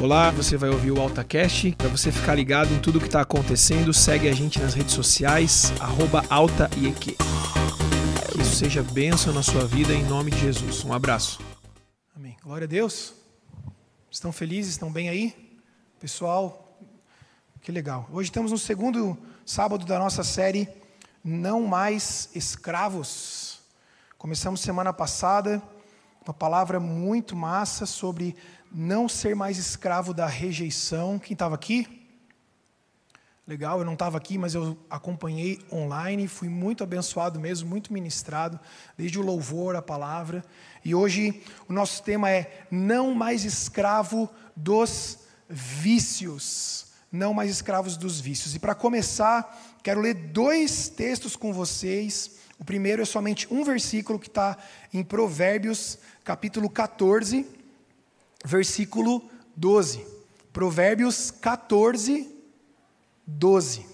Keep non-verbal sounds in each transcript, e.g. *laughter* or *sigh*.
Olá, você vai ouvir o AltaCast. Para você ficar ligado em tudo que está acontecendo, segue a gente nas redes sociais, AltaIEQ. Que isso seja bênção na sua vida, em nome de Jesus. Um abraço. Amém. Glória a Deus. Estão felizes? Estão bem aí? Pessoal, que legal. Hoje estamos no segundo sábado da nossa série Não Mais Escravos. Começamos semana passada uma palavra muito massa sobre não ser mais escravo da rejeição. Quem estava aqui? Legal, eu não estava aqui, mas eu acompanhei online, fui muito abençoado mesmo, muito ministrado, desde o louvor, a palavra. E hoje o nosso tema é não mais escravo dos vícios. Não mais escravos dos vícios. E para começar, quero ler dois textos com vocês. O primeiro é somente um versículo que está em Provérbios, capítulo 14, versículo 12. Provérbios 14, 12.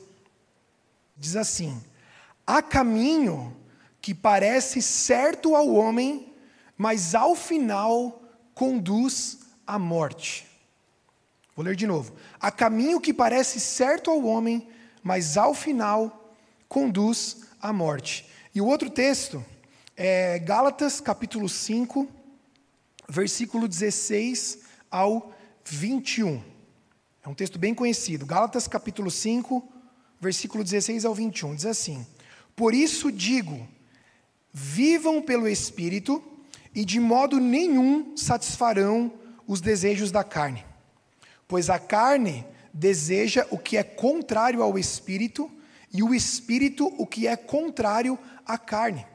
Diz assim: Há caminho que parece certo ao homem, mas ao final conduz à morte. Vou ler de novo. Há caminho que parece certo ao homem, mas ao final conduz à morte. E o outro texto é Gálatas capítulo 5, versículo 16 ao 21. É um texto bem conhecido. Gálatas capítulo 5, versículo 16 ao 21. Diz assim: Por isso digo, vivam pelo Espírito, e de modo nenhum satisfarão os desejos da carne. Pois a carne deseja o que é contrário ao Espírito, e o Espírito o que é contrário à carne.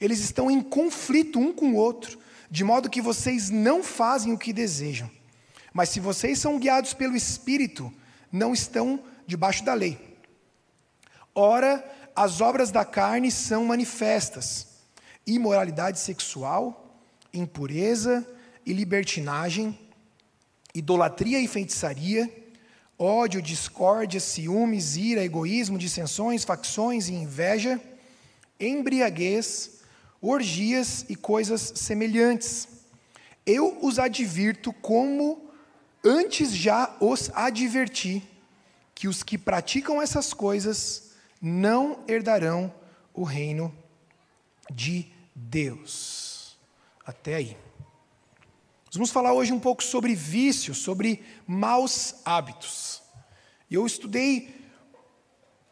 Eles estão em conflito um com o outro de modo que vocês não fazem o que desejam. Mas se vocês são guiados pelo Espírito, não estão debaixo da lei. Ora, as obras da carne são manifestas: imoralidade sexual, impureza e libertinagem, idolatria e feitiçaria, ódio, discórdia, ciúmes, ira, egoísmo, dissensões, facções e inveja, embriaguez, orgias e coisas semelhantes. Eu os advirto como antes já os adverti, que os que praticam essas coisas não herdarão o reino de Deus. Até aí. vamos falar hoje um pouco sobre vícios, sobre maus hábitos. Eu estudei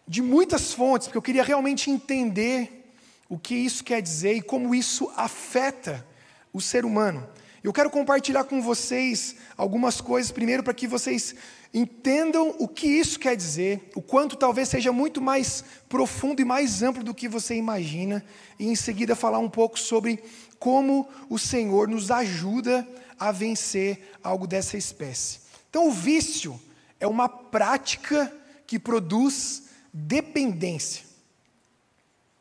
de muitas fontes, porque eu queria realmente entender o que isso quer dizer e como isso afeta o ser humano. Eu quero compartilhar com vocês algumas coisas, primeiro, para que vocês entendam o que isso quer dizer, o quanto talvez seja muito mais profundo e mais amplo do que você imagina, e em seguida falar um pouco sobre como o Senhor nos ajuda a vencer algo dessa espécie. Então, o vício é uma prática que produz dependência.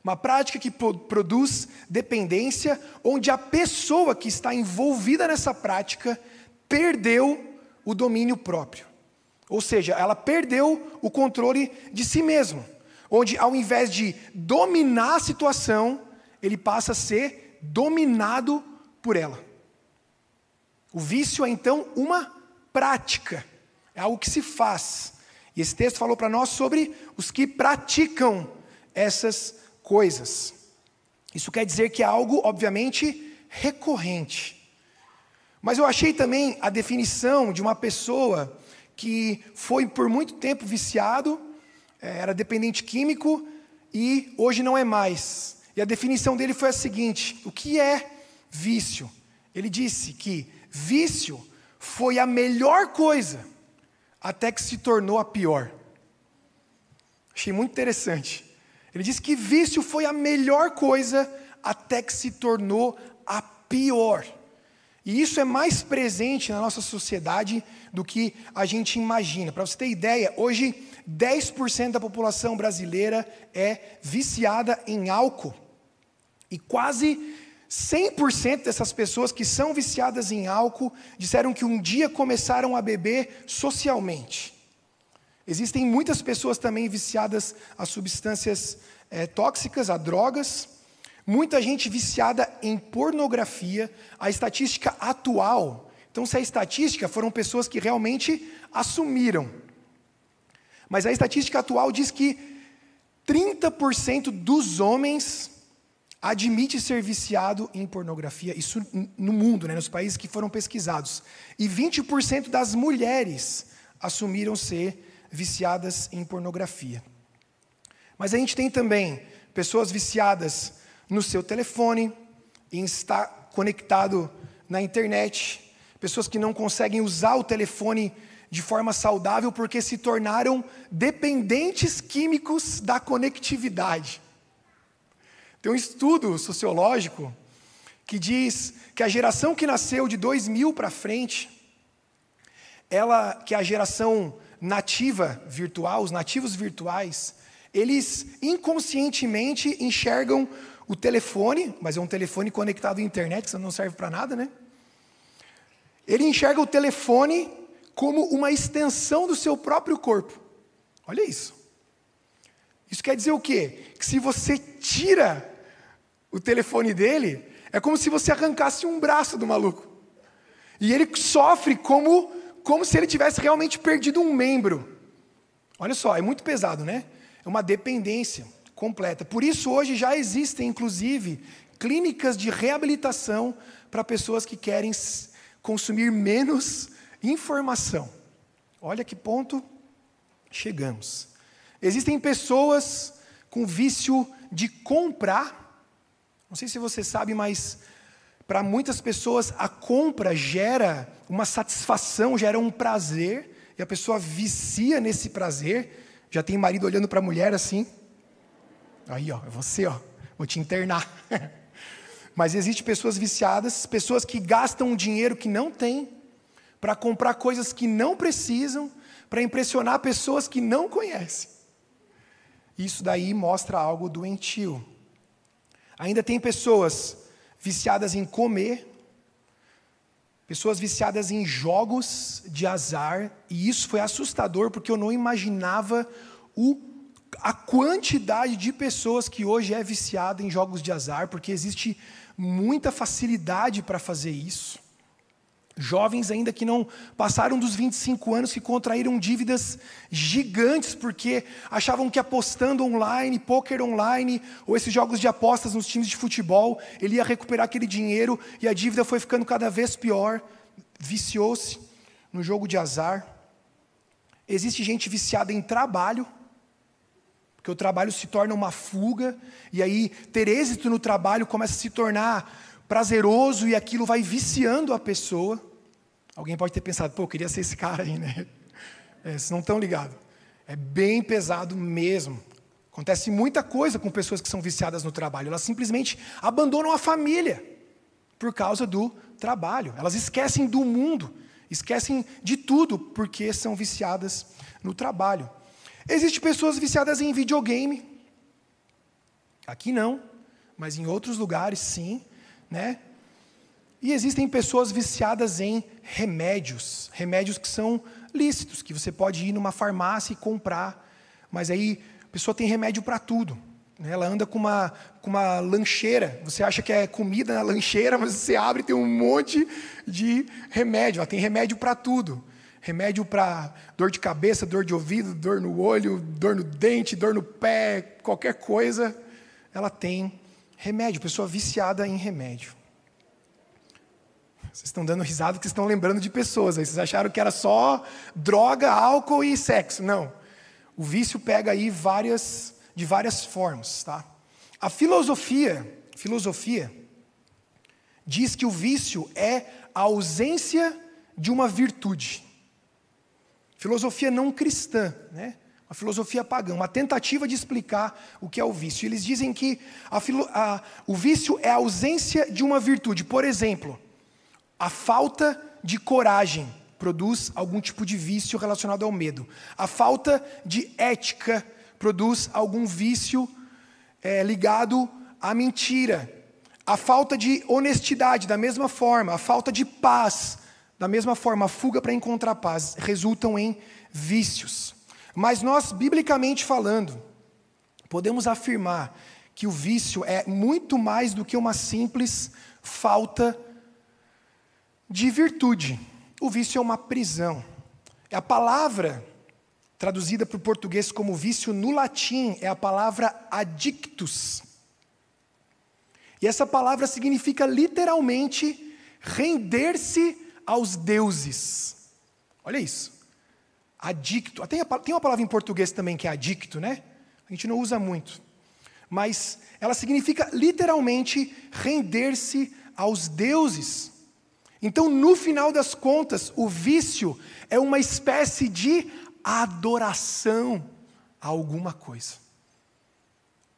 Uma prática que produz dependência, onde a pessoa que está envolvida nessa prática perdeu o domínio próprio. Ou seja, ela perdeu o controle de si mesmo. Onde, ao invés de dominar a situação, ele passa a ser dominado por ela. O vício é então uma prática, é algo que se faz. E esse texto falou para nós sobre os que praticam essas coisas. Isso quer dizer que é algo, obviamente, recorrente. Mas eu achei também a definição de uma pessoa que foi por muito tempo viciado, é, era dependente químico e hoje não é mais. E a definição dele foi a seguinte: o que é vício? Ele disse que vício foi a melhor coisa até que se tornou a pior. Achei muito interessante. Ele diz que vício foi a melhor coisa até que se tornou a pior. E isso é mais presente na nossa sociedade do que a gente imagina. Para você ter ideia, hoje 10% da população brasileira é viciada em álcool. E quase 100% dessas pessoas que são viciadas em álcool disseram que um dia começaram a beber socialmente. Existem muitas pessoas também viciadas a substâncias é, tóxicas, a drogas, muita gente viciada em pornografia. A estatística atual Então, se a estatística foram pessoas que realmente assumiram. Mas a estatística atual diz que 30% dos homens admite ser viciado em pornografia, isso no mundo, né, nos países que foram pesquisados. E 20% das mulheres assumiram ser viciadas em pornografia. Mas a gente tem também pessoas viciadas no seu telefone, em estar conectado na internet, pessoas que não conseguem usar o telefone de forma saudável porque se tornaram dependentes químicos da conectividade. Tem um estudo sociológico que diz que a geração que nasceu de 2000 para frente, ela que é a geração nativa virtual, os nativos virtuais, eles inconscientemente enxergam o telefone, mas é um telefone conectado à internet, que não serve para nada, né? Ele enxerga o telefone como uma extensão do seu próprio corpo. Olha isso. Isso quer dizer o quê? Que se você tira o telefone dele, é como se você arrancasse um braço do maluco. E ele sofre como, como se ele tivesse realmente perdido um membro. Olha só, é muito pesado, né? É uma dependência completa. Por isso, hoje já existem, inclusive, clínicas de reabilitação para pessoas que querem consumir menos informação. Olha que ponto chegamos. Existem pessoas com vício de comprar não sei se você sabe, mas para muitas pessoas a compra gera uma satisfação, gera um prazer, e a pessoa vicia nesse prazer. Já tem marido olhando para a mulher assim. Aí, ó, é você, ó, vou te internar. *laughs* Mas existe pessoas viciadas, pessoas que gastam dinheiro que não têm para comprar coisas que não precisam, para impressionar pessoas que não conhecem. Isso daí mostra algo doentio. Ainda tem pessoas viciadas em comer, pessoas viciadas em jogos de azar, e isso foi assustador porque eu não imaginava o, a quantidade de pessoas que hoje é viciada em jogos de azar, porque existe muita facilidade para fazer isso. Jovens ainda que não passaram dos 25 anos, que contraíram dívidas gigantes porque achavam que apostando online, poker online, ou esses jogos de apostas nos times de futebol, ele ia recuperar aquele dinheiro e a dívida foi ficando cada vez pior, viciou-se no jogo de azar. Existe gente viciada em trabalho, porque o trabalho se torna uma fuga, e aí ter êxito no trabalho começa a se tornar prazeroso e aquilo vai viciando a pessoa. Alguém pode ter pensado, pô, eu queria ser esse cara aí, né? É, vocês não estão ligados. É bem pesado mesmo. Acontece muita coisa com pessoas que são viciadas no trabalho. Elas simplesmente abandonam a família por causa do trabalho. Elas esquecem do mundo, esquecem de tudo porque são viciadas no trabalho. Existem pessoas viciadas em videogame. Aqui não, mas em outros lugares sim né? E existem pessoas viciadas em remédios, remédios que são lícitos, que você pode ir numa farmácia e comprar, mas aí a pessoa tem remédio para tudo. Né? Ela anda com uma, com uma lancheira, você acha que é comida na lancheira, mas você abre e tem um monte de remédio. Ela tem remédio para tudo. Remédio para dor de cabeça, dor de ouvido, dor no olho, dor no dente, dor no pé, qualquer coisa, ela tem Remédio, pessoa viciada em remédio. Vocês estão dando risada porque estão lembrando de pessoas. Aí vocês acharam que era só droga, álcool e sexo. Não. O vício pega aí várias, de várias formas. Tá? A filosofia, filosofia diz que o vício é a ausência de uma virtude. Filosofia não cristã, né? Uma filosofia pagã, uma tentativa de explicar o que é o vício. Eles dizem que a, a, o vício é a ausência de uma virtude. Por exemplo, a falta de coragem produz algum tipo de vício relacionado ao medo. A falta de ética produz algum vício é, ligado à mentira. A falta de honestidade, da mesma forma. A falta de paz, da mesma forma. A fuga para encontrar paz resultam em vícios. Mas nós, biblicamente falando, podemos afirmar que o vício é muito mais do que uma simples falta de virtude. o vício é uma prisão. É a palavra traduzida para o português como vício no latim é a palavra adictus. E essa palavra significa literalmente render-se aos deuses. Olha isso. Adicto. Tem, tem uma palavra em português também que é adicto, né? A gente não usa muito. Mas ela significa literalmente render-se aos deuses. Então, no final das contas, o vício é uma espécie de adoração a alguma coisa.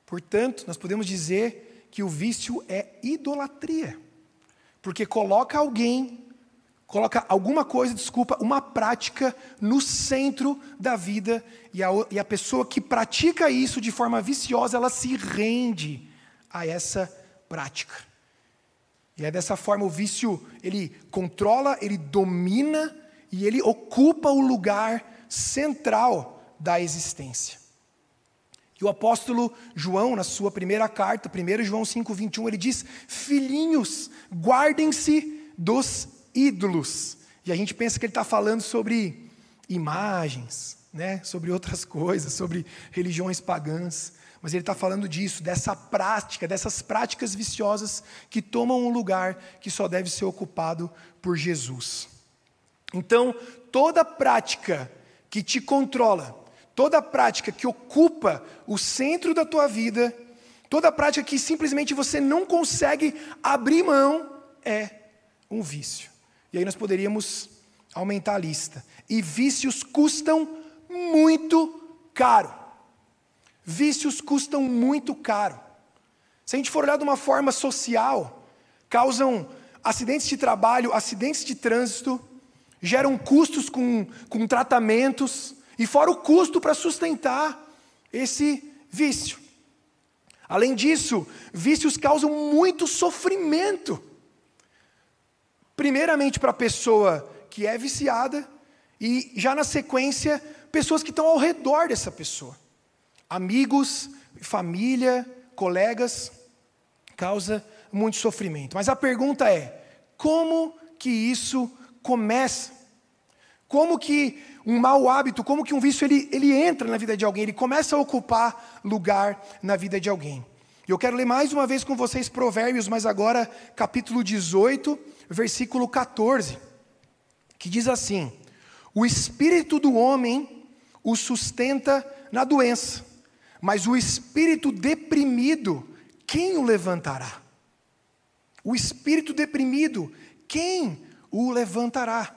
Portanto, nós podemos dizer que o vício é idolatria, porque coloca alguém, coloca alguma coisa, desculpa, uma prática no centro da vida, e a, e a pessoa que pratica isso de forma viciosa, ela se rende a essa prática. E é dessa forma o vício, ele controla, ele domina e ele ocupa o lugar central da existência. E o apóstolo João, na sua primeira carta, 1 João 5,21, ele diz: Filhinhos, guardem-se dos ídolos. E a gente pensa que ele está falando sobre imagens, né? sobre outras *laughs* coisas, sobre religiões pagãs. Mas ele está falando disso, dessa prática, dessas práticas viciosas que tomam um lugar que só deve ser ocupado por Jesus. Então, toda prática que te controla, toda prática que ocupa o centro da tua vida, toda prática que simplesmente você não consegue abrir mão, é um vício. E aí nós poderíamos aumentar a lista. E vícios custam muito caro. Vícios custam muito caro. Se a gente for olhar de uma forma social, causam acidentes de trabalho, acidentes de trânsito, geram custos com, com tratamentos, e fora o custo para sustentar esse vício. Além disso, vícios causam muito sofrimento. Primeiramente para a pessoa que é viciada, e já na sequência, pessoas que estão ao redor dessa pessoa amigos, família, colegas, causa muito sofrimento. Mas a pergunta é: como que isso começa? Como que um mau hábito, como que um vício ele, ele entra na vida de alguém, ele começa a ocupar lugar na vida de alguém. E eu quero ler mais uma vez com vocês Provérbios, mas agora capítulo 18, versículo 14, que diz assim: O espírito do homem o sustenta na doença, mas o espírito deprimido, quem o levantará? O espírito deprimido, quem o levantará?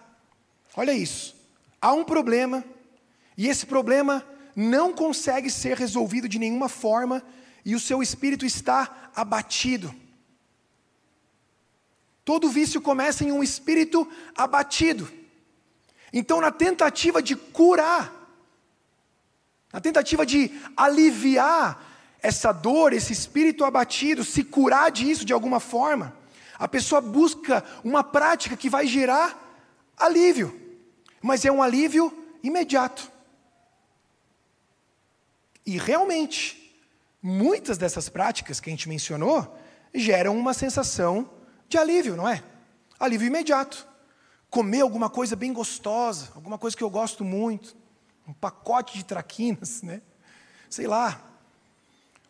Olha isso. Há um problema, e esse problema não consegue ser resolvido de nenhuma forma, e o seu espírito está abatido. Todo vício começa em um espírito abatido. Então, na tentativa de curar na tentativa de aliviar essa dor, esse espírito abatido, se curar disso de alguma forma, a pessoa busca uma prática que vai gerar alívio, mas é um alívio imediato. E realmente, muitas dessas práticas que a gente mencionou geram uma sensação de alívio, não é? Alívio imediato. Comer alguma coisa bem gostosa, alguma coisa que eu gosto muito um pacote de traquinas, né? Sei lá.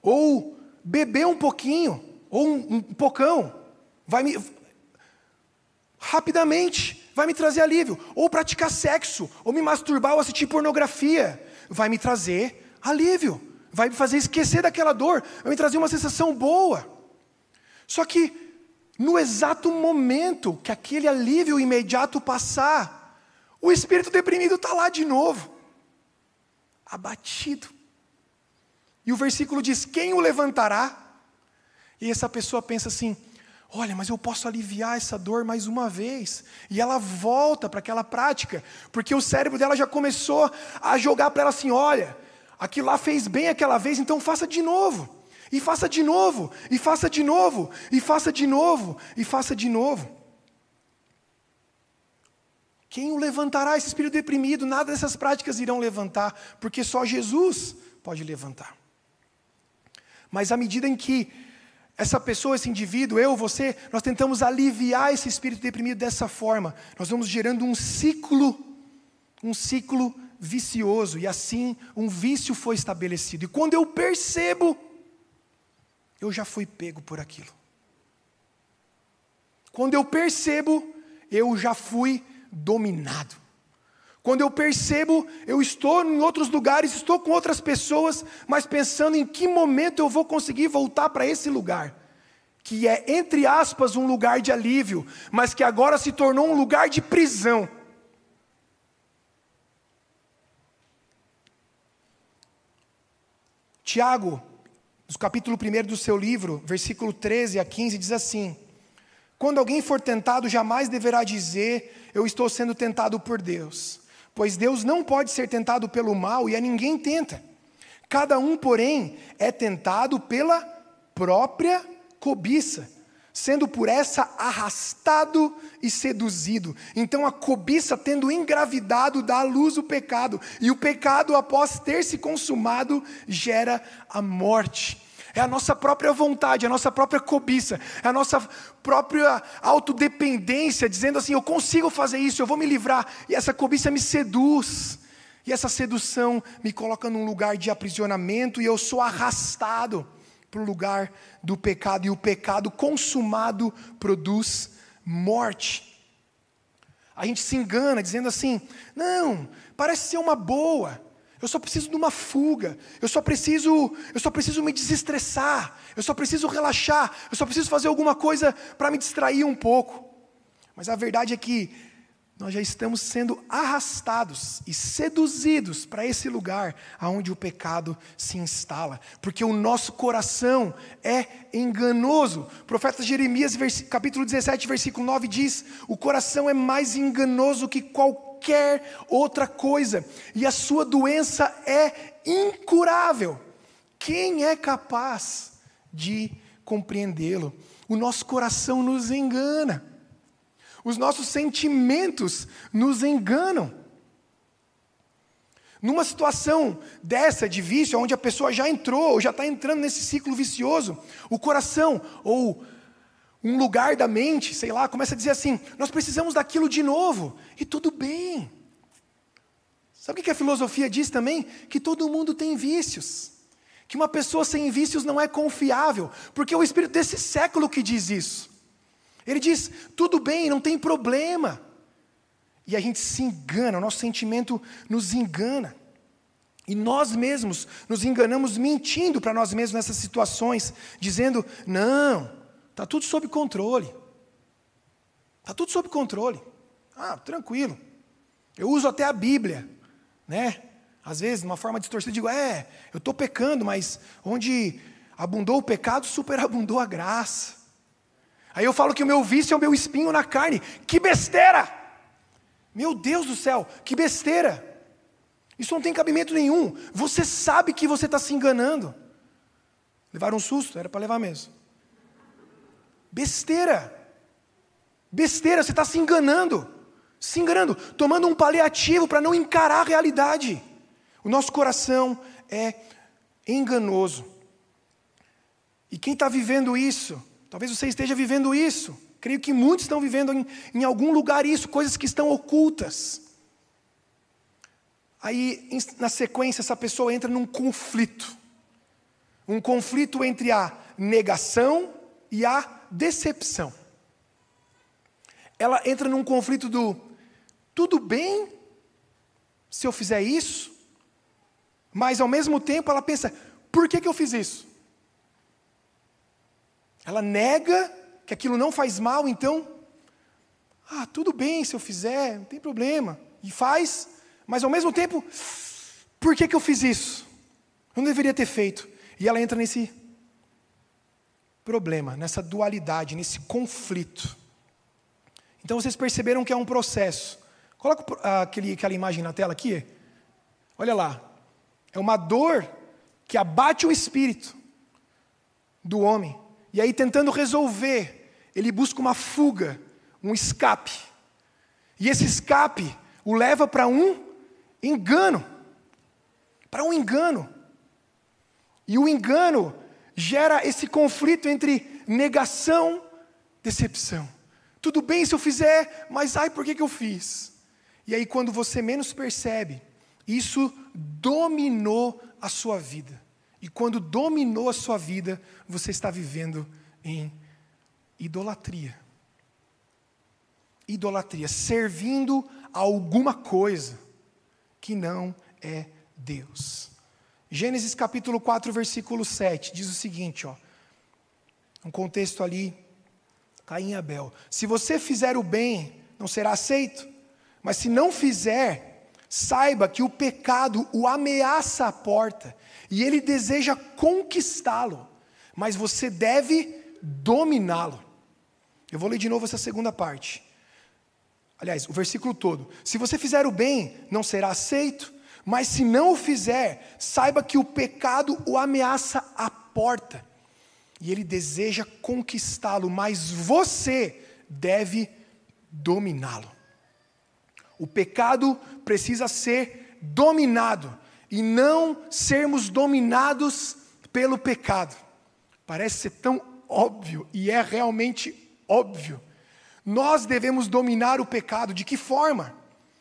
Ou beber um pouquinho, ou um, um pocão, vai me rapidamente vai me trazer alívio. Ou praticar sexo, ou me masturbar, ou assistir pornografia, vai me trazer alívio. Vai me fazer esquecer daquela dor, vai me trazer uma sensação boa. Só que no exato momento que aquele alívio imediato passar, o espírito deprimido está lá de novo abatido. E o versículo diz: Quem o levantará? E essa pessoa pensa assim: Olha, mas eu posso aliviar essa dor mais uma vez. E ela volta para aquela prática, porque o cérebro dela já começou a jogar para ela assim: Olha, aquilo lá fez bem aquela vez, então faça de novo. E faça de novo, e faça de novo, e faça de novo, e faça de novo. Quem o levantará? Esse espírito deprimido, nada dessas práticas irão levantar, porque só Jesus pode levantar. Mas à medida em que essa pessoa, esse indivíduo, eu, você, nós tentamos aliviar esse espírito deprimido dessa forma. Nós vamos gerando um ciclo, um ciclo vicioso, e assim um vício foi estabelecido. E quando eu percebo, eu já fui pego por aquilo. Quando eu percebo, eu já fui dominado. Quando eu percebo, eu estou em outros lugares, estou com outras pessoas, mas pensando em que momento eu vou conseguir voltar para esse lugar, que é, entre aspas, um lugar de alívio, mas que agora se tornou um lugar de prisão. Tiago, no capítulo 1 do seu livro, versículo 13 a 15, diz assim: Quando alguém for tentado, jamais deverá dizer, Eu estou sendo tentado por Deus pois Deus não pode ser tentado pelo mal e a ninguém tenta. Cada um, porém, é tentado pela própria cobiça, sendo por essa arrastado e seduzido. Então a cobiça, tendo engravidado, dá à luz o pecado, e o pecado, após ter se consumado, gera a morte. É a nossa própria vontade, a nossa própria cobiça, é a nossa própria autodependência, dizendo assim: eu consigo fazer isso, eu vou me livrar. E essa cobiça me seduz. E essa sedução me coloca num lugar de aprisionamento e eu sou arrastado para o lugar do pecado. E o pecado consumado produz morte. A gente se engana dizendo assim: não, parece ser uma boa. Eu só preciso de uma fuga. Eu só preciso, eu só preciso me desestressar. Eu só preciso relaxar. Eu só preciso fazer alguma coisa para me distrair um pouco. Mas a verdade é que nós já estamos sendo arrastados e seduzidos para esse lugar aonde o pecado se instala, porque o nosso coração é enganoso. O profeta Jeremias, capítulo 17, versículo 9 diz: "O coração é mais enganoso que qualquer outra coisa, e a sua doença é incurável. Quem é capaz de compreendê-lo? O nosso coração nos engana, os nossos sentimentos nos enganam. Numa situação dessa de vício, onde a pessoa já entrou, ou já está entrando nesse ciclo vicioso, o coração ou um lugar da mente, sei lá, começa a dizer assim: nós precisamos daquilo de novo, e tudo bem. Sabe o que a filosofia diz também? Que todo mundo tem vícios. Que uma pessoa sem vícios não é confiável, porque é o espírito desse século que diz isso. Ele diz: tudo bem, não tem problema. E a gente se engana, o nosso sentimento nos engana. E nós mesmos nos enganamos mentindo para nós mesmos nessas situações, dizendo: não, Está tudo sob controle. Está tudo sob controle. Ah, tranquilo. Eu uso até a Bíblia, né? Às vezes, uma forma distorcida, digo, é, eu estou pecando, mas onde abundou o pecado, superabundou a graça. Aí eu falo que o meu vício é o meu espinho na carne. Que besteira! Meu Deus do céu, que besteira! Isso não tem cabimento nenhum. Você sabe que você está se enganando. Levaram um susto? Era para levar mesmo. Besteira. Besteira, você está se enganando. Se enganando, tomando um paliativo para não encarar a realidade. O nosso coração é enganoso. E quem está vivendo isso, talvez você esteja vivendo isso, creio que muitos estão vivendo em, em algum lugar isso, coisas que estão ocultas. Aí, na sequência, essa pessoa entra num conflito. Um conflito entre a negação e a decepção. Ela entra num conflito do tudo bem se eu fizer isso, mas ao mesmo tempo ela pensa: por que, que eu fiz isso? Ela nega que aquilo não faz mal, então, ah, tudo bem se eu fizer, não tem problema, e faz, mas ao mesmo tempo, por que, que eu fiz isso? Eu não deveria ter feito. E ela entra nesse problema, nessa dualidade, nesse conflito. Então vocês perceberam que é um processo. Coloca aquele, aquela imagem na tela aqui. Olha lá. É uma dor que abate o espírito do homem. E aí, tentando resolver, ele busca uma fuga, um escape. E esse escape o leva para um engano. Para um engano. E o engano gera esse conflito entre negação, decepção. Tudo bem se eu fizer, mas ai, por que, que eu fiz? E aí, quando você menos percebe, isso dominou a sua vida. E quando dominou a sua vida, você está vivendo em idolatria. Idolatria, servindo a alguma coisa que não é Deus. Gênesis capítulo 4, versículo 7 diz o seguinte, ó. Um contexto ali, Caim e Abel. Se você fizer o bem, não será aceito, mas se não fizer, saiba que o pecado o ameaça à porta e ele deseja conquistá-lo, mas você deve dominá-lo. Eu vou ler de novo essa segunda parte. Aliás, o versículo todo. Se você fizer o bem, não será aceito, mas se não o fizer, saiba que o pecado o ameaça à porta e ele deseja conquistá-lo, mas você deve dominá-lo. O pecado precisa ser dominado e não sermos dominados pelo pecado. Parece ser tão óbvio e é realmente óbvio. Nós devemos dominar o pecado de que forma?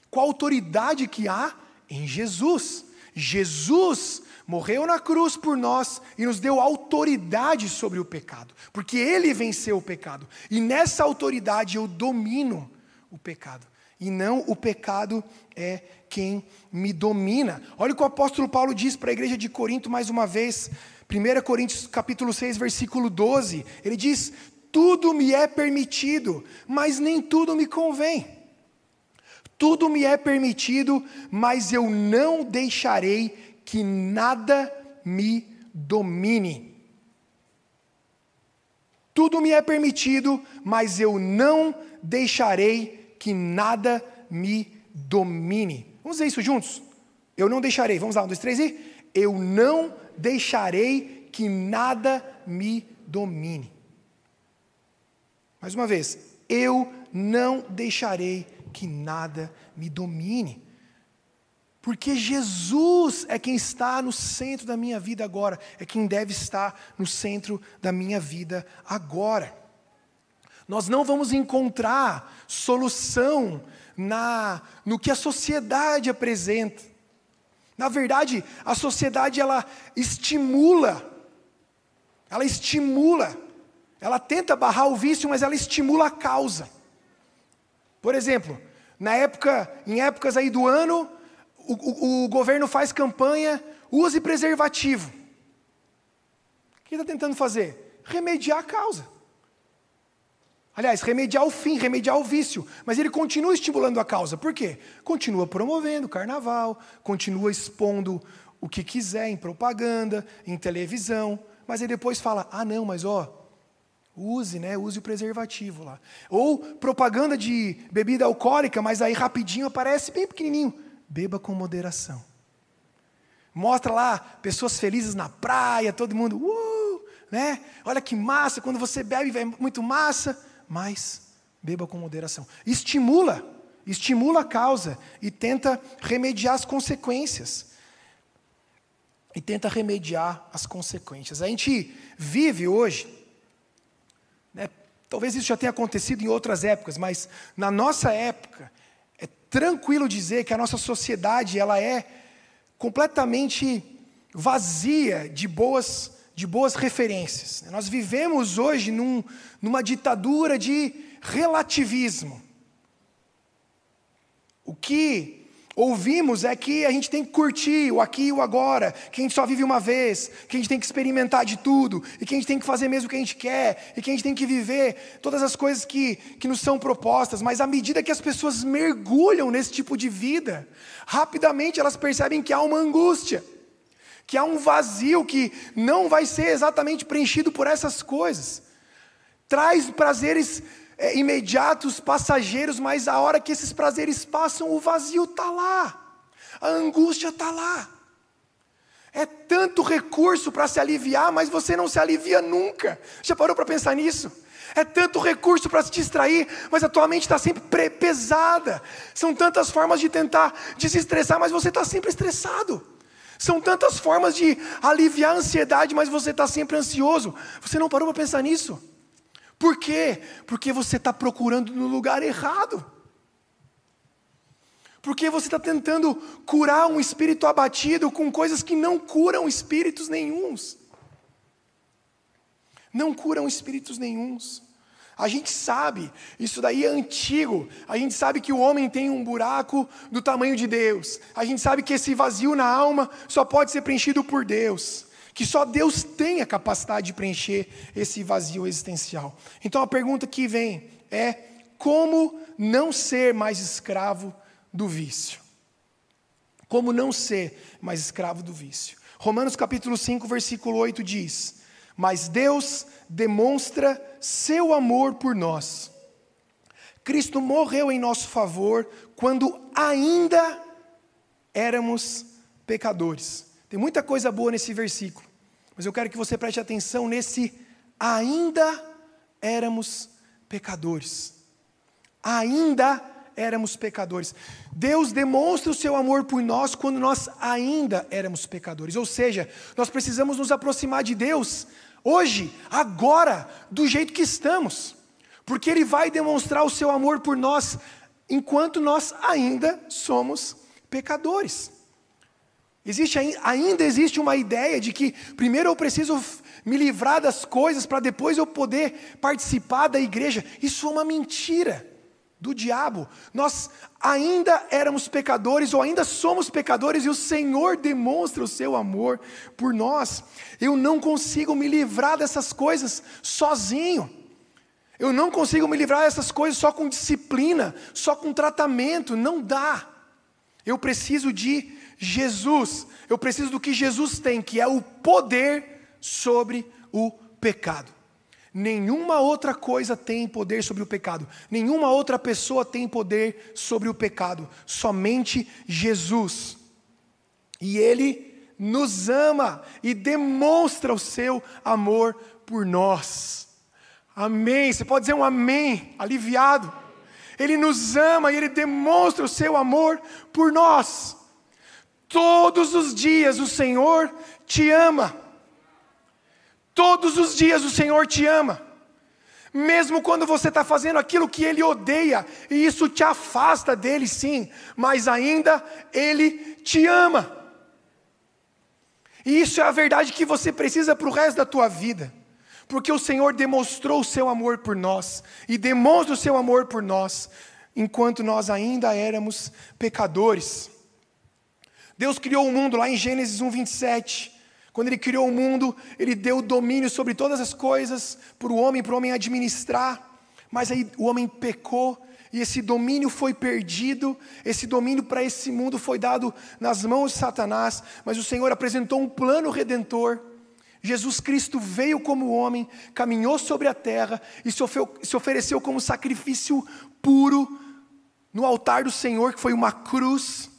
Qual autoridade que há em Jesus? Jesus morreu na cruz por nós e nos deu autoridade sobre o pecado, porque ele venceu o pecado. E nessa autoridade eu domino o pecado e não o pecado é quem me domina. Olha o que o apóstolo Paulo diz para a igreja de Corinto mais uma vez, 1 Coríntios capítulo 6, versículo 12. Ele diz: "Tudo me é permitido, mas nem tudo me convém. Tudo me é permitido, mas eu não deixarei que nada me domine." Tudo me é permitido, mas eu não deixarei que nada me domine. Vamos dizer isso juntos? Eu não deixarei. Vamos lá, um, dois, três e. Eu não deixarei que nada me domine. Mais uma vez, eu não deixarei que nada me domine. Porque Jesus é quem está no centro da minha vida agora, é quem deve estar no centro da minha vida agora. Nós não vamos encontrar solução na no que a sociedade apresenta. Na verdade, a sociedade ela estimula, ela estimula, ela tenta barrar o vício, mas ela estimula a causa. Por exemplo, na época, em épocas aí do ano, o, o, o governo faz campanha, use preservativo. O que está tentando fazer? Remediar a causa. Aliás, remediar o fim, remediar o vício. Mas ele continua estimulando a causa. Por quê? Continua promovendo o carnaval, continua expondo o que quiser em propaganda, em televisão. Mas aí depois fala: ah, não, mas ó, use, né? Use o preservativo lá. Ou propaganda de bebida alcoólica, mas aí rapidinho aparece bem pequenininho: beba com moderação. Mostra lá pessoas felizes na praia, todo mundo, uh, né? Olha que massa, quando você bebe, é muito massa mas beba com moderação. Estimula, estimula a causa e tenta remediar as consequências. E tenta remediar as consequências. A gente vive hoje, né, talvez isso já tenha acontecido em outras épocas, mas na nossa época, é tranquilo dizer que a nossa sociedade ela é completamente vazia de boas de boas referências. Nós vivemos hoje num, numa ditadura de relativismo. O que ouvimos é que a gente tem que curtir o aqui e o agora, que a gente só vive uma vez, que a gente tem que experimentar de tudo, e que a gente tem que fazer mesmo o que a gente quer, e que a gente tem que viver todas as coisas que, que nos são propostas, mas à medida que as pessoas mergulham nesse tipo de vida, rapidamente elas percebem que há uma angústia que há um vazio que não vai ser exatamente preenchido por essas coisas. Traz prazeres é, imediatos, passageiros, mas a hora que esses prazeres passam, o vazio está lá, a angústia está lá. É tanto recurso para se aliviar, mas você não se alivia nunca. Já parou para pensar nisso? É tanto recurso para se distrair, mas a tua mente está sempre pesada. São tantas formas de tentar desestressar, mas você está sempre estressado. São tantas formas de aliviar a ansiedade, mas você está sempre ansioso. Você não parou para pensar nisso? Por quê? Porque você está procurando no lugar errado. Porque você está tentando curar um espírito abatido com coisas que não curam espíritos nenhums. Não curam espíritos nenhums. A gente sabe, isso daí é antigo. A gente sabe que o homem tem um buraco do tamanho de Deus. A gente sabe que esse vazio na alma só pode ser preenchido por Deus. Que só Deus tem a capacidade de preencher esse vazio existencial. Então a pergunta que vem é: como não ser mais escravo do vício? Como não ser mais escravo do vício? Romanos capítulo 5, versículo 8 diz: Mas Deus demonstra seu amor por nós. Cristo morreu em nosso favor quando ainda éramos pecadores. Tem muita coisa boa nesse versículo, mas eu quero que você preste atenção nesse ainda éramos pecadores. Ainda éramos pecadores. Deus demonstra o seu amor por nós quando nós ainda éramos pecadores. Ou seja, nós precisamos nos aproximar de Deus hoje, agora, do jeito que estamos, porque Ele vai demonstrar o seu amor por nós enquanto nós ainda somos pecadores. Existe, ainda existe uma ideia de que primeiro eu preciso me livrar das coisas para depois eu poder participar da igreja. Isso é uma mentira do diabo. Nós ainda éramos pecadores ou ainda somos pecadores e o Senhor demonstra o seu amor por nós. Eu não consigo me livrar dessas coisas sozinho. Eu não consigo me livrar dessas coisas só com disciplina, só com tratamento, não dá. Eu preciso de Jesus. Eu preciso do que Jesus tem, que é o poder sobre o pecado. Nenhuma outra coisa tem poder sobre o pecado, nenhuma outra pessoa tem poder sobre o pecado, somente Jesus. E Ele nos ama e demonstra o seu amor por nós. Amém. Você pode dizer um amém, aliviado. Ele nos ama e Ele demonstra o seu amor por nós. Todos os dias o Senhor te ama. Todos os dias o Senhor te ama. Mesmo quando você está fazendo aquilo que Ele odeia, e isso te afasta dele, sim, mas ainda Ele te ama. E isso é a verdade que você precisa para o resto da tua vida, porque o Senhor demonstrou o seu amor por nós, e demonstra o seu amor por nós, enquanto nós ainda éramos pecadores. Deus criou o mundo lá em Gênesis 1, 27. Quando ele criou o mundo, ele deu domínio sobre todas as coisas para o homem, para o homem administrar. Mas aí o homem pecou e esse domínio foi perdido, esse domínio para esse mundo foi dado nas mãos de Satanás, mas o Senhor apresentou um plano redentor. Jesus Cristo veio como homem, caminhou sobre a terra e se ofereceu como sacrifício puro no altar do Senhor, que foi uma cruz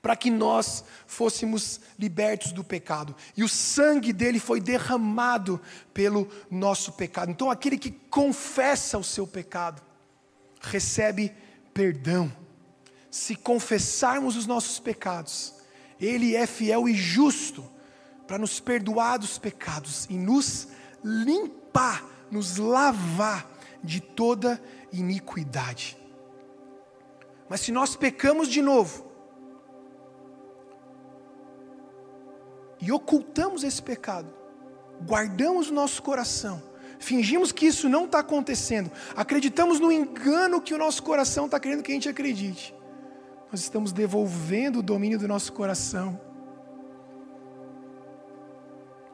para que nós fôssemos libertos do pecado. E o sangue dele foi derramado pelo nosso pecado. Então, aquele que confessa o seu pecado, recebe perdão. Se confessarmos os nossos pecados, ele é fiel e justo para nos perdoar dos pecados e nos limpar, nos lavar de toda iniquidade. Mas se nós pecamos de novo, e ocultamos esse pecado, guardamos o nosso coração, fingimos que isso não está acontecendo, acreditamos no engano que o nosso coração está querendo que a gente acredite, nós estamos devolvendo o domínio do nosso coração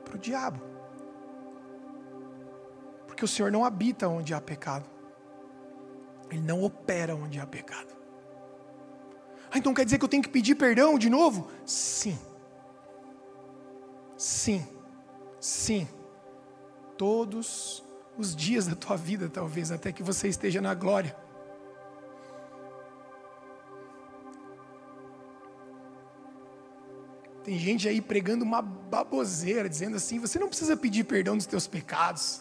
para o diabo, porque o Senhor não habita onde há pecado, Ele não opera onde há pecado. Ah, então quer dizer que eu tenho que pedir perdão de novo? Sim. Sim, sim, todos os dias da tua vida, talvez, até que você esteja na glória. Tem gente aí pregando uma baboseira, dizendo assim: você não precisa pedir perdão dos teus pecados,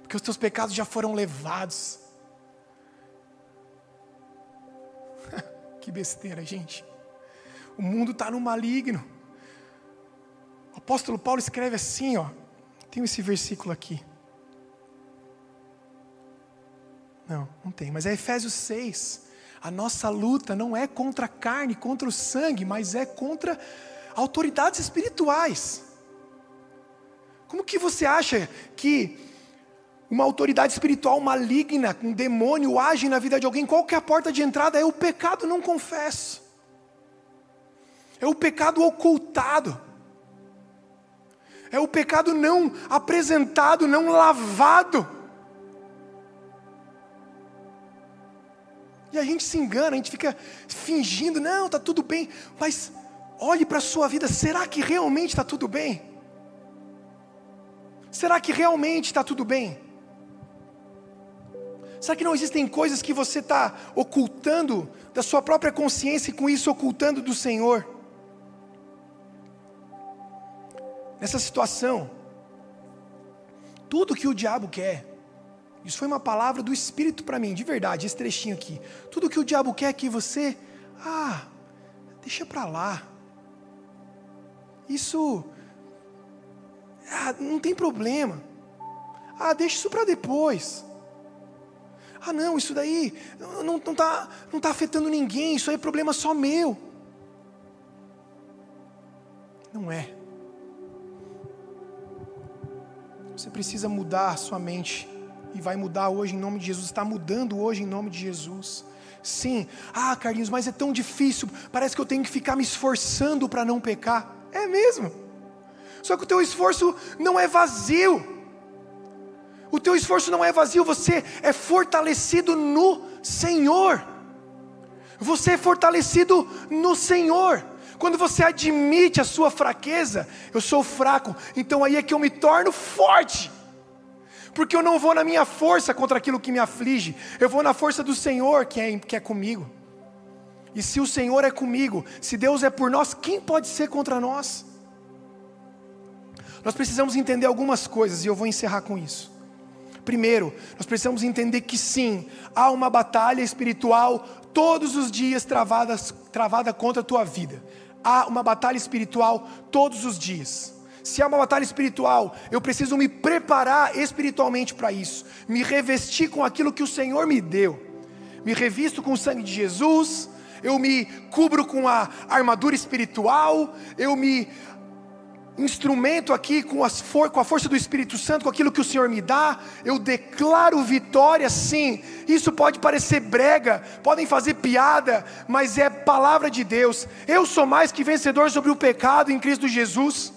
porque os teus pecados já foram levados. *laughs* que besteira, gente. O mundo está no maligno. Apóstolo Paulo escreve assim, ó. Tem esse versículo aqui. Não, não tem. Mas é Efésios 6. A nossa luta não é contra a carne, contra o sangue, mas é contra autoridades espirituais. Como que você acha que uma autoridade espiritual maligna, um demônio age na vida de alguém? Qual que é a porta de entrada? É o pecado não confesso. É o pecado ocultado. É o pecado não apresentado, não lavado. E a gente se engana, a gente fica fingindo, não, está tudo bem, mas olhe para a sua vida, será que realmente está tudo bem? Será que realmente está tudo bem? Será que não existem coisas que você está ocultando da sua própria consciência e com isso ocultando do Senhor? Nessa situação, tudo que o diabo quer isso foi uma palavra do Espírito para mim, de verdade, esse trechinho aqui. Tudo que o diabo quer que você, ah, deixa para lá. Isso, ah, não tem problema. Ah, deixa isso para depois. Ah, não, isso daí não está não tá, não tá afetando ninguém, isso aí é problema só meu. Não é. Você precisa mudar a sua mente e vai mudar hoje em nome de Jesus, está mudando hoje em nome de Jesus. Sim, ah, Carlinhos, mas é tão difícil, parece que eu tenho que ficar me esforçando para não pecar. É mesmo. Só que o teu esforço não é vazio. O teu esforço não é vazio, você é fortalecido no Senhor. Você é fortalecido no Senhor. Quando você admite a sua fraqueza, eu sou fraco, então aí é que eu me torno forte porque eu não vou na minha força contra aquilo que me aflige, eu vou na força do Senhor que é, que é comigo. E se o Senhor é comigo, se Deus é por nós, quem pode ser contra nós? Nós precisamos entender algumas coisas e eu vou encerrar com isso. Primeiro, nós precisamos entender que sim, há uma batalha espiritual todos os dias travada, travada contra a tua vida. Há uma batalha espiritual todos os dias. Se é uma batalha espiritual, eu preciso me preparar espiritualmente para isso, me revestir com aquilo que o Senhor me deu. Me revisto com o sangue de Jesus, eu me cubro com a armadura espiritual, eu me instrumento aqui com, as for com a força do Espírito Santo, com aquilo que o Senhor me dá, eu declaro vitória sim. Isso pode parecer brega, podem fazer piada, mas é palavra de Deus. Eu sou mais que vencedor sobre o pecado em Cristo Jesus.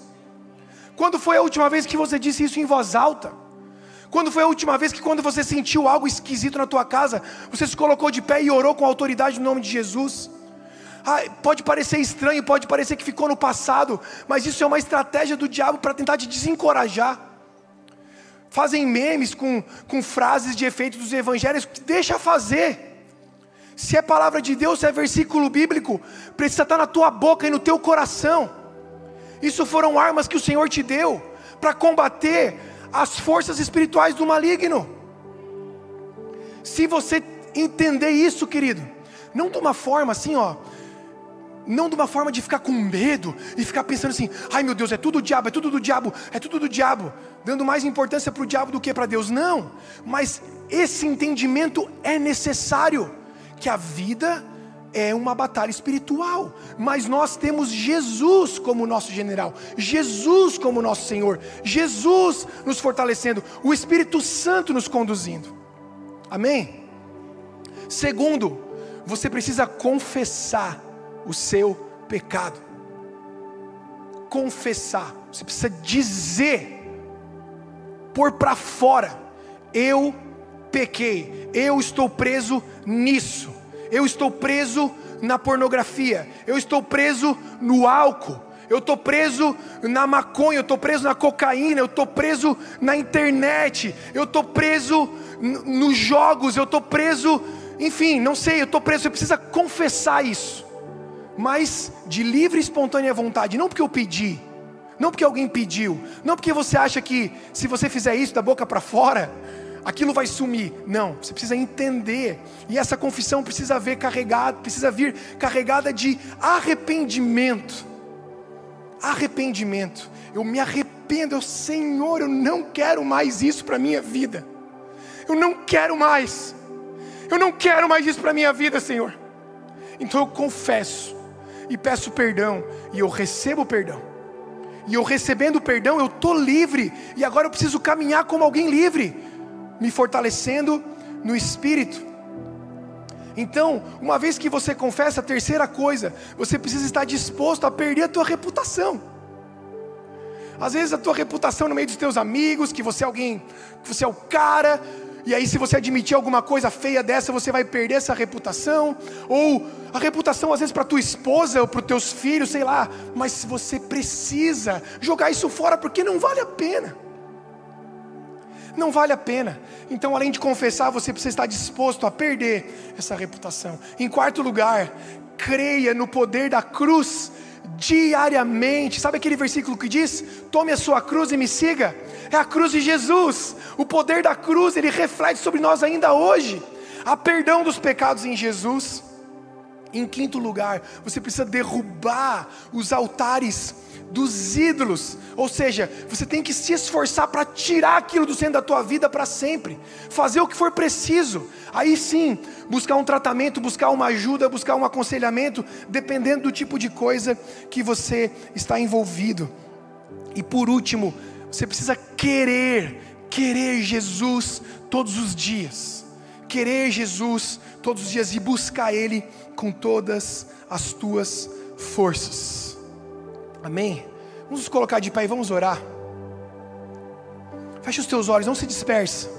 Quando foi a última vez que você disse isso em voz alta? Quando foi a última vez que, quando você sentiu algo esquisito na tua casa, você se colocou de pé e orou com autoridade no nome de Jesus? Ah, pode parecer estranho, pode parecer que ficou no passado, mas isso é uma estratégia do diabo para tentar te desencorajar. Fazem memes com, com frases de efeito dos evangelhos, deixa fazer. Se é palavra de Deus, se é versículo bíblico, precisa estar na tua boca e no teu coração. Isso foram armas que o Senhor te deu para combater as forças espirituais do maligno. Se você entender isso, querido, não de uma forma assim, ó, não de uma forma de ficar com medo e ficar pensando assim: ai meu Deus, é tudo o diabo, é tudo do diabo, é tudo do diabo, dando mais importância para o diabo do que para Deus. Não, mas esse entendimento é necessário que a vida é uma batalha espiritual, mas nós temos Jesus como nosso general, Jesus como nosso Senhor, Jesus nos fortalecendo, o Espírito Santo nos conduzindo. Amém? Segundo, você precisa confessar o seu pecado. Confessar, você precisa dizer, pôr para fora: eu pequei, eu estou preso nisso eu estou preso na pornografia, eu estou preso no álcool, eu estou preso na maconha, eu estou preso na cocaína, eu estou preso na internet, eu estou preso nos jogos, eu estou preso, enfim, não sei, eu estou preso, você precisa confessar isso, mas de livre e espontânea vontade, não porque eu pedi, não porque alguém pediu, não porque você acha que se você fizer isso da boca para fora, aquilo vai sumir. Não, você precisa entender. E essa confissão precisa vir carregada, precisa vir carregada de arrependimento. Arrependimento. Eu me arrependo, eu, Senhor, eu não quero mais isso para minha vida. Eu não quero mais. Eu não quero mais isso para minha vida, Senhor. Então eu confesso e peço perdão e eu recebo perdão. E eu recebendo perdão, eu estou livre. E agora eu preciso caminhar como alguém livre, me fortalecendo no espírito. Então, uma vez que você confessa, a terceira coisa, você precisa estar disposto a perder a tua reputação. Às vezes a tua reputação no meio dos teus amigos, que você é alguém, que você é o cara, e aí, se você admitir alguma coisa feia dessa, você vai perder essa reputação. Ou a reputação, às vezes, para tua esposa ou para os teus filhos, sei lá. Mas você precisa jogar isso fora, porque não vale a pena. Não vale a pena. Então, além de confessar, você precisa estar disposto a perder essa reputação. Em quarto lugar, creia no poder da cruz diariamente. Sabe aquele versículo que diz: Tome a sua cruz e me siga? É a cruz de Jesus. O poder da cruz, ele reflete sobre nós ainda hoje. Há perdão dos pecados em Jesus. Em quinto lugar, você precisa derrubar os altares dos ídolos, ou seja, você tem que se esforçar para tirar aquilo do centro da tua vida para sempre, fazer o que for preciso, aí sim, buscar um tratamento, buscar uma ajuda, buscar um aconselhamento, dependendo do tipo de coisa que você está envolvido. E por último, você precisa querer, querer Jesus todos os dias, querer Jesus todos os dias e buscar Ele com todas as tuas forças. Amém? Vamos nos colocar de pé e vamos orar. Feche os teus olhos, não se disperse.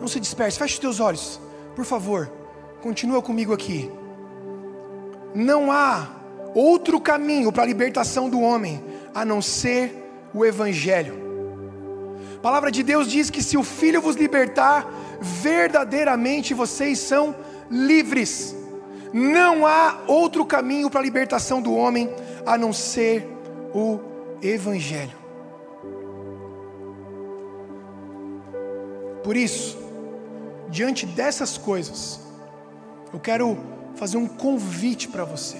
Não se disperse, feche os teus olhos, por favor. Continua comigo aqui. Não há outro caminho para a libertação do homem a não ser o Evangelho. A palavra de Deus diz que se o Filho vos libertar, verdadeiramente vocês são livres. Não há outro caminho para a libertação do homem a não ser o Evangelho. Por isso, diante dessas coisas, eu quero fazer um convite para você.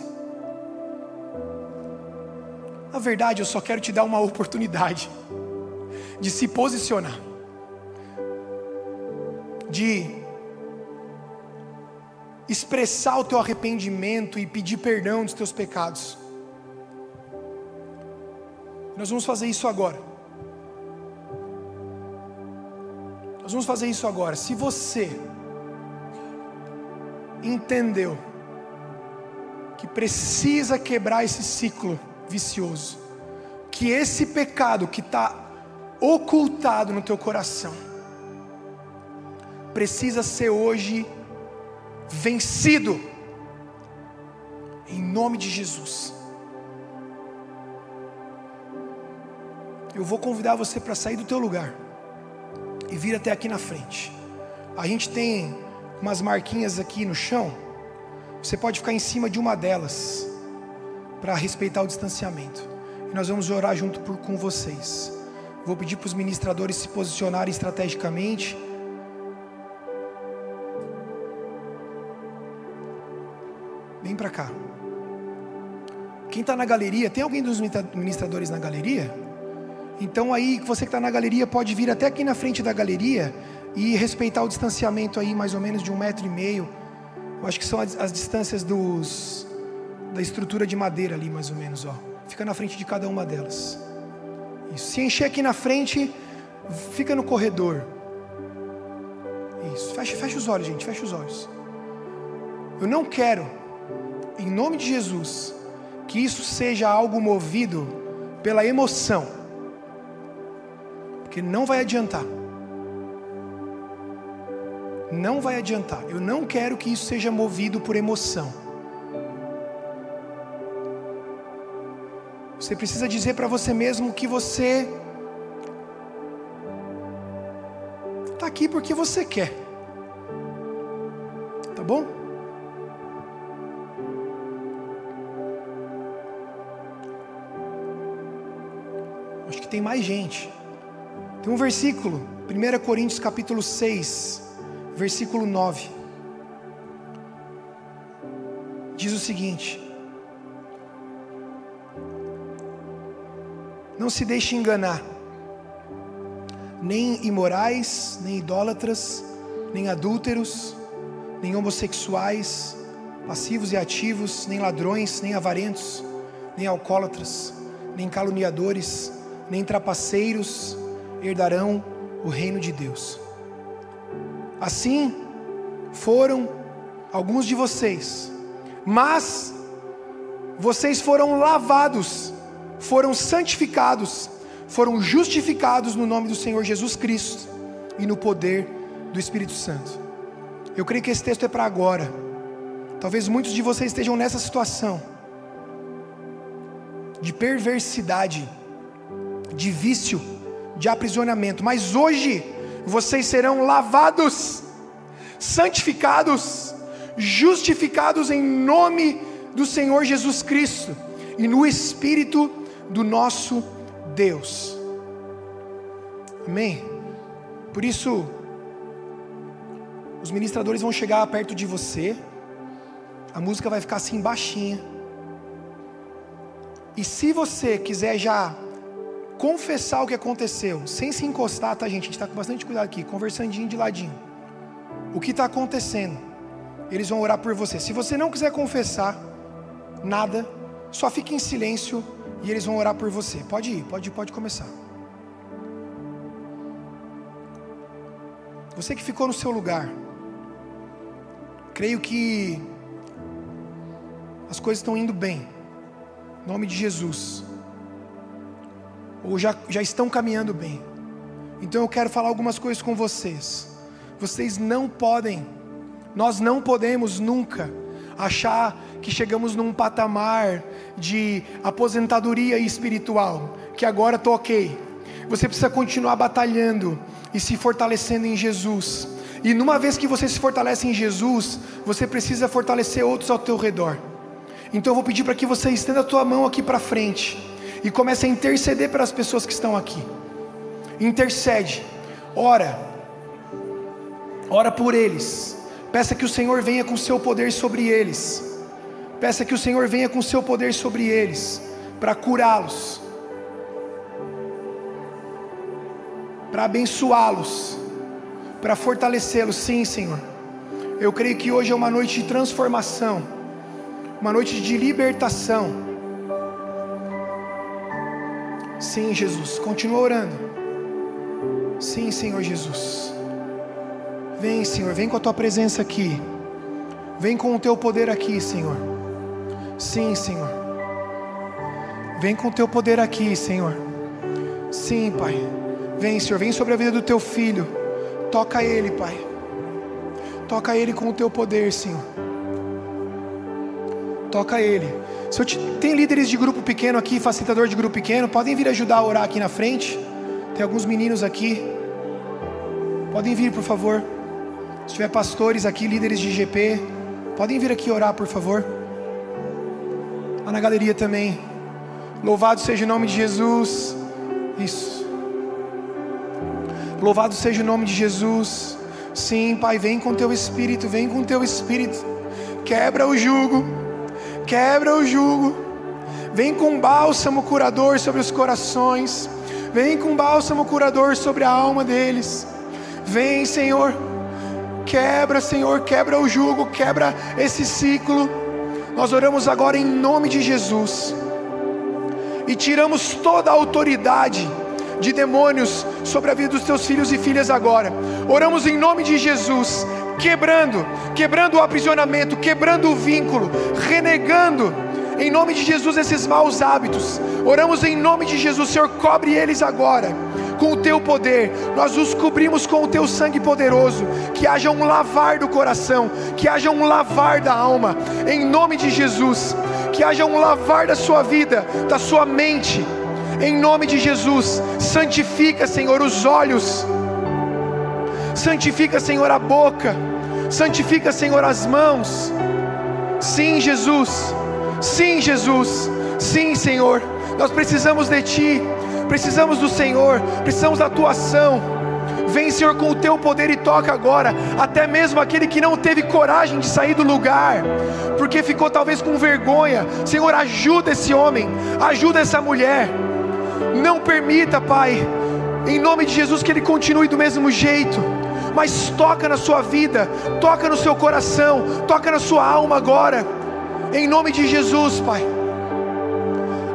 Na verdade, eu só quero te dar uma oportunidade de se posicionar, de expressar o teu arrependimento e pedir perdão dos teus pecados. Nós vamos fazer isso agora. Nós vamos fazer isso agora. Se você entendeu que precisa quebrar esse ciclo vicioso, que esse pecado que está ocultado no teu coração, precisa ser hoje vencido, em nome de Jesus. Eu vou convidar você para sair do teu lugar e vir até aqui na frente. A gente tem umas marquinhas aqui no chão. Você pode ficar em cima de uma delas para respeitar o distanciamento. E nós vamos orar junto por, com vocês. Vou pedir para os ministradores se posicionarem estrategicamente. Vem para cá. Quem está na galeria, tem alguém dos ministradores na galeria? Então aí você que está na galeria pode vir até aqui na frente da galeria e respeitar o distanciamento aí mais ou menos de um metro e meio. Eu acho que são as, as distâncias dos da estrutura de madeira ali mais ou menos, ó. Fica na frente de cada uma delas. Isso. Se encher aqui na frente, fica no corredor. Isso. Fecha, fecha os olhos, gente. Fecha os olhos. Eu não quero, em nome de Jesus, que isso seja algo movido pela emoção porque não vai adiantar. Não vai adiantar. Eu não quero que isso seja movido por emoção. Você precisa dizer para você mesmo que você está aqui porque você quer. Tá bom? Acho que tem mais gente. Tem um versículo, 1 Coríntios capítulo 6, versículo 9. Diz o seguinte: Não se deixe enganar, nem imorais, nem idólatras, nem adúlteros, nem homossexuais, passivos e ativos, nem ladrões, nem avarentos, nem alcoólatras, nem caluniadores, nem trapaceiros herdarão o reino de Deus. Assim foram alguns de vocês, mas vocês foram lavados, foram santificados, foram justificados no nome do Senhor Jesus Cristo e no poder do Espírito Santo. Eu creio que esse texto é para agora. Talvez muitos de vocês estejam nessa situação de perversidade, de vício, de aprisionamento, mas hoje vocês serão lavados, santificados, justificados em nome do Senhor Jesus Cristo e no Espírito do nosso Deus. Amém? Por isso, os ministradores vão chegar perto de você, a música vai ficar assim baixinha. E se você quiser já confessar o que aconteceu, sem se encostar, tá, gente? A gente está com bastante cuidado aqui, conversandinho de ladinho. O que está acontecendo? Eles vão orar por você. Se você não quiser confessar nada, só fique em silêncio e eles vão orar por você. Pode ir, pode, pode começar. Você que ficou no seu lugar, creio que as coisas estão indo bem, em nome de Jesus, ou já, já estão caminhando bem. Então eu quero falar algumas coisas com vocês. Vocês não podem, nós não podemos nunca achar que chegamos num patamar de aposentadoria espiritual, que agora estou ok. Você precisa continuar batalhando e se fortalecendo em Jesus. E numa vez que você se fortalece em Jesus, você precisa fortalecer outros ao teu redor. Então eu vou pedir para que você estenda a tua mão aqui para frente e comece a interceder pelas pessoas que estão aqui. Intercede, ora, ora por eles. Peça que o Senhor venha com seu poder sobre eles. Peça que o Senhor venha com seu poder sobre eles para curá-los, para abençoá-los, para fortalecê-los. Sim, Senhor. Eu creio que hoje é uma noite de transformação, uma noite de libertação. Sim, Jesus. Continua orando. Sim, Senhor Jesus. Vem, Senhor, vem com a tua presença aqui. Vem com o teu poder aqui, Senhor. Sim, Senhor. Vem com o teu poder aqui, Senhor. Sim, Pai. Vem, Senhor, vem sobre a vida do teu filho. Toca ele, Pai. Toca ele com o teu poder, Senhor. Toca ele. Se eu te... Tem líderes de grupo pequeno aqui, facilitador de grupo pequeno, podem vir ajudar a orar aqui na frente. Tem alguns meninos aqui. Podem vir, por favor. Se tiver pastores aqui, líderes de GP, podem vir aqui orar, por favor. Lá na galeria também. Louvado seja o nome de Jesus. Isso. Louvado seja o nome de Jesus. Sim, Pai, vem com teu espírito, vem com teu espírito. Quebra o jugo, quebra o jugo. Vem com bálsamo curador sobre os corações. Vem com bálsamo curador sobre a alma deles. Vem, Senhor. Quebra, Senhor, quebra o jugo, quebra esse ciclo. Nós oramos agora em nome de Jesus. E tiramos toda a autoridade de demônios sobre a vida dos teus filhos e filhas agora. Oramos em nome de Jesus, quebrando, quebrando o aprisionamento, quebrando o vínculo, renegando. Em nome de Jesus esses maus hábitos. Oramos em nome de Jesus, Senhor, cobre eles agora com o teu poder, nós os cobrimos com o teu sangue poderoso, que haja um lavar do coração, que haja um lavar da alma, em nome de Jesus, que haja um lavar da sua vida, da sua mente, em nome de Jesus, santifica, Senhor, os olhos, santifica, Senhor, a boca, santifica, Senhor, as mãos. Sim, Jesus, sim, Jesus, sim, Senhor, nós precisamos de Ti, precisamos do Senhor, precisamos da Tua ação. Vem, Senhor, com o teu poder e toca agora, até mesmo aquele que não teve coragem de sair do lugar, porque ficou talvez com vergonha. Senhor, ajuda esse homem, ajuda essa mulher. Não permita, Pai, em nome de Jesus, que ele continue do mesmo jeito. Mas toca na sua vida, toca no seu coração, toca na sua alma agora, em nome de Jesus, Pai.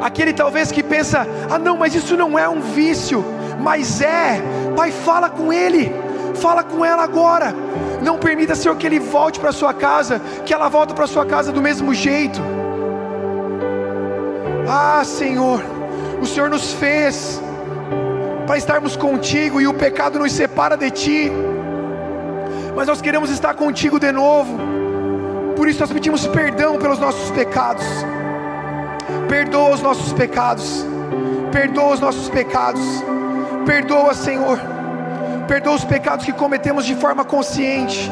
Aquele talvez que pensa, ah não, mas isso não é um vício, mas é, Pai, fala com ele, fala com ela agora. Não permita, Senhor, que ele volte para sua casa, que ela volte para sua casa do mesmo jeito. Ah, Senhor, o Senhor nos fez para estarmos contigo e o pecado nos separa de ti. Mas nós queremos estar contigo de novo. Por isso nós pedimos perdão pelos nossos pecados. Perdoa os nossos pecados. Perdoa os nossos pecados. Perdoa, Senhor. Perdoa os pecados que cometemos de forma consciente.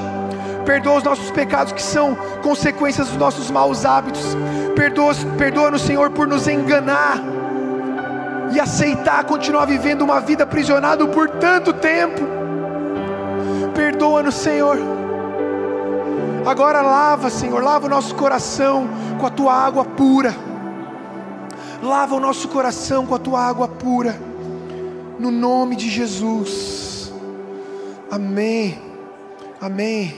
Perdoa os nossos pecados que são consequências dos nossos maus hábitos. Perdoa-nos, perdoa Senhor, por nos enganar e aceitar continuar vivendo uma vida aprisionado por tanto tempo perdoa-nos, Senhor. Agora lava, Senhor, lava o nosso coração com a tua água pura. Lava o nosso coração com a tua água pura. No nome de Jesus. Amém. Amém.